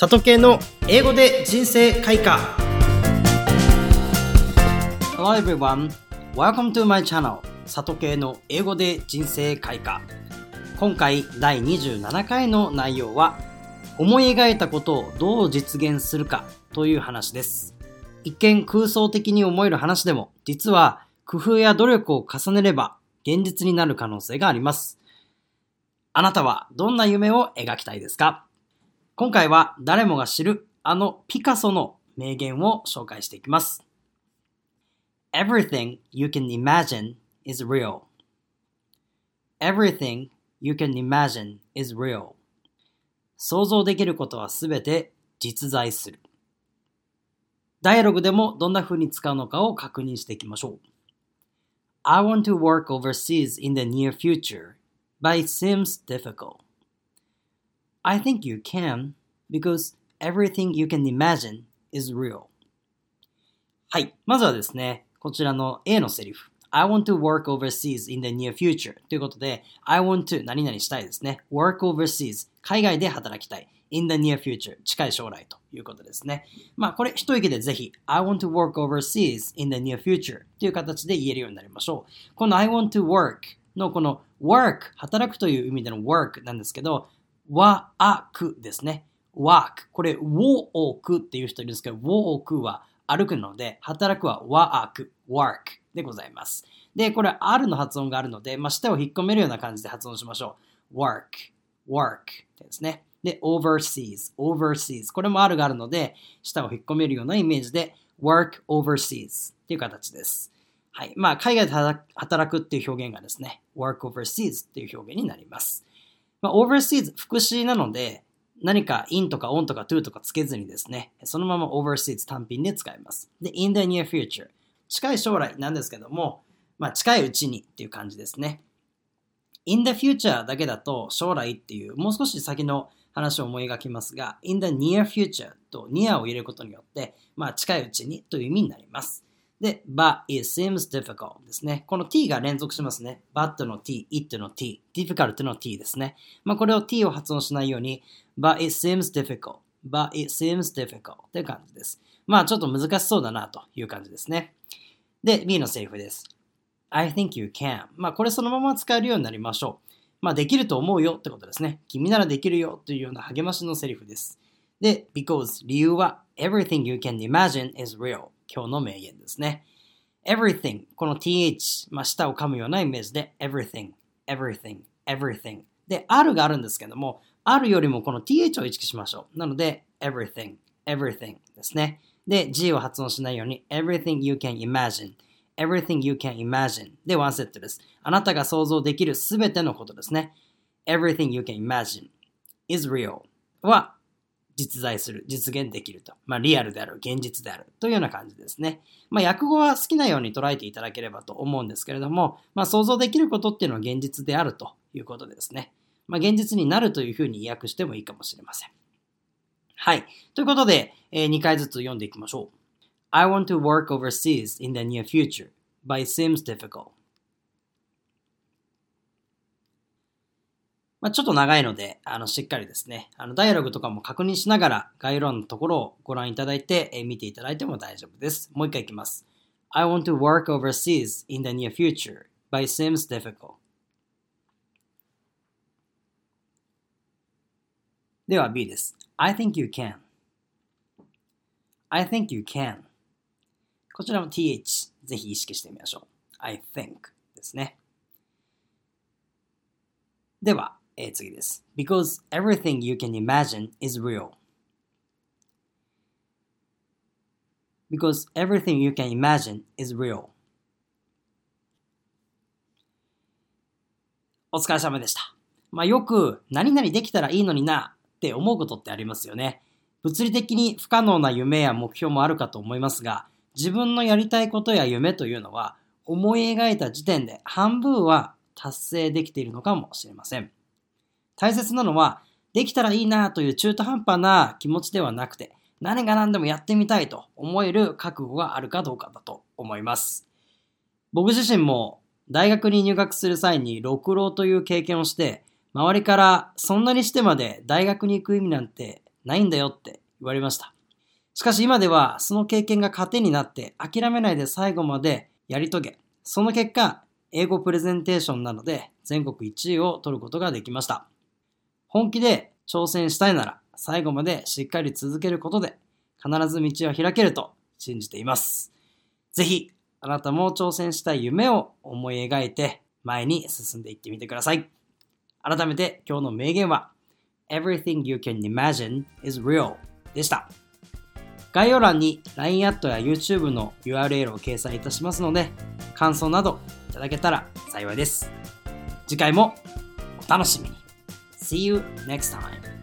里系の英語で人生開花。Hello everyone, welcome to my channel 里系の英語で人生開花。今回第27回の内容は思い描いたことをどう実現するかという話です。一見空想的に思える話でも実は工夫や努力を重ねれば現実になる可能性があります。あなたはどんな夢を描きたいですか？今回は誰もが知るあのピカソの名言を紹介していきます。Everything you can imagine is real. Everything you can imagine is real. 想像できることはすべて実在する。ダイアログでもどんな風に使うのかを確認していきましょう。I want to work overseas in the near future, but it seems difficult. I think you can, because everything you can imagine is real. はい。まずはですね、こちらの A のセリフ。I want to work overseas in the near future ということで、I want to 何々したいですね。work overseas 海外で働きたい。in the near future 近い将来ということですね。まあこれ一息でぜひ I want to work overseas in the near future という形で言えるようになりましょう。この I want to work のこの work 働くという意味での work なんですけど、ワークですね。ワーク。これ、ウォークっていう人いるんですけど、ウォークは歩くので、働くはワーク、ワークでございます。で、これ R の発音があるので、まあ、舌を引っ込めるような感じで発音しましょう。work, work ですね。で、overseas, overseas。これも R があるので、舌を引っ込めるようなイメージで、work overseas っていう形です。はい。まあ、海外で働くっていう表現がですね、work overseas っていう表現になります。まあ、overseas 副詞なので、何か in とか on とか to とかつけずにですね、そのまま overseas 単品で使います。で、in the near future 近い将来なんですけども、まあ、近いうちにっていう感じですね。in the future だけだと将来っていうもう少し先の話を思い描きますが、in the near future と near を入れることによって、まあ、近いうちにという意味になります。で、but it seems difficult ですね。この t が連続しますね。but の t、it の t、difficult の t ですね。まあ、これを t を発音しないように、but it seems difficult, but it seems difficult という感じです。まあ、ちょっと難しそうだなという感じですね。で、B のセリフです。I think you can. まあ、これそのまま使えるようになりましょう。まあ、できると思うよってことですね。君ならできるよというような励ましのセリフです。で、because 理由は everything you can imagine is real 今日の名言ですね。everything この th まあ舌を噛むようなイメージで everything everything everything で r があるんですけども r よりもこの th を意識しましょう。なので everything everything ですね。で g を発音しないように everything you can imagine everything you can imagine でワンセットです。あなたが想像できるすべてのことですね。everything you can imagine is real は実在する、実現できると。まあ、リアルである、現実であるというような感じですね。まあ、訳語は好きなように捉えていただければと思うんですけれども、まあ、想像できることっていうのは現実であるということですね。まあ、現実になるというふうに訳してもいいかもしれません。はい。ということで、えー、2回ずつ読んでいきましょう。I want to work overseas in the near future, but it seems difficult. まあ、ちょっと長いので、あの、しっかりですね、あの、ダイアログとかも確認しながら概要欄のところをご覧いただいて、え、見ていただいても大丈夫です。もう一回いきます。I want to work overseas in the near future, but it seems difficult. では B です。I think you can. I think you can. こちらも th ぜひ意識してみましょう。I think ですね。では、えー、次です。Because everything you can imagine is real. Because everything you can imagine is real. お疲れ様でした。まあよく何々できたらいいのになって思うことってありますよね。物理的に不可能な夢や目標もあるかと思いますが、自分のやりたいことや夢というのは思い描いた時点で半分は達成できているのかもしれません。大切なのは、できたらいいなという中途半端な気持ちではなくて、何が何でもやってみたいと思える覚悟があるかどうかだと思います。僕自身も大学に入学する際に六浪という経験をして、周りからそんなにしてまで大学に行く意味なんてないんだよって言われました。しかし今ではその経験が糧になって諦めないで最後までやり遂げ、その結果、英語プレゼンテーションなので全国1位を取ることができました。本気で挑戦したいなら最後までしっかり続けることで必ず道は開けると信じています。ぜひあなたも挑戦したい夢を思い描いて前に進んでいってみてください。改めて今日の名言は Everything you can imagine is real でした。概要欄に LINE アットや YouTube の URL を掲載いたしますので、感想などいただけたら幸いです。次回もお楽しみに。See you next time.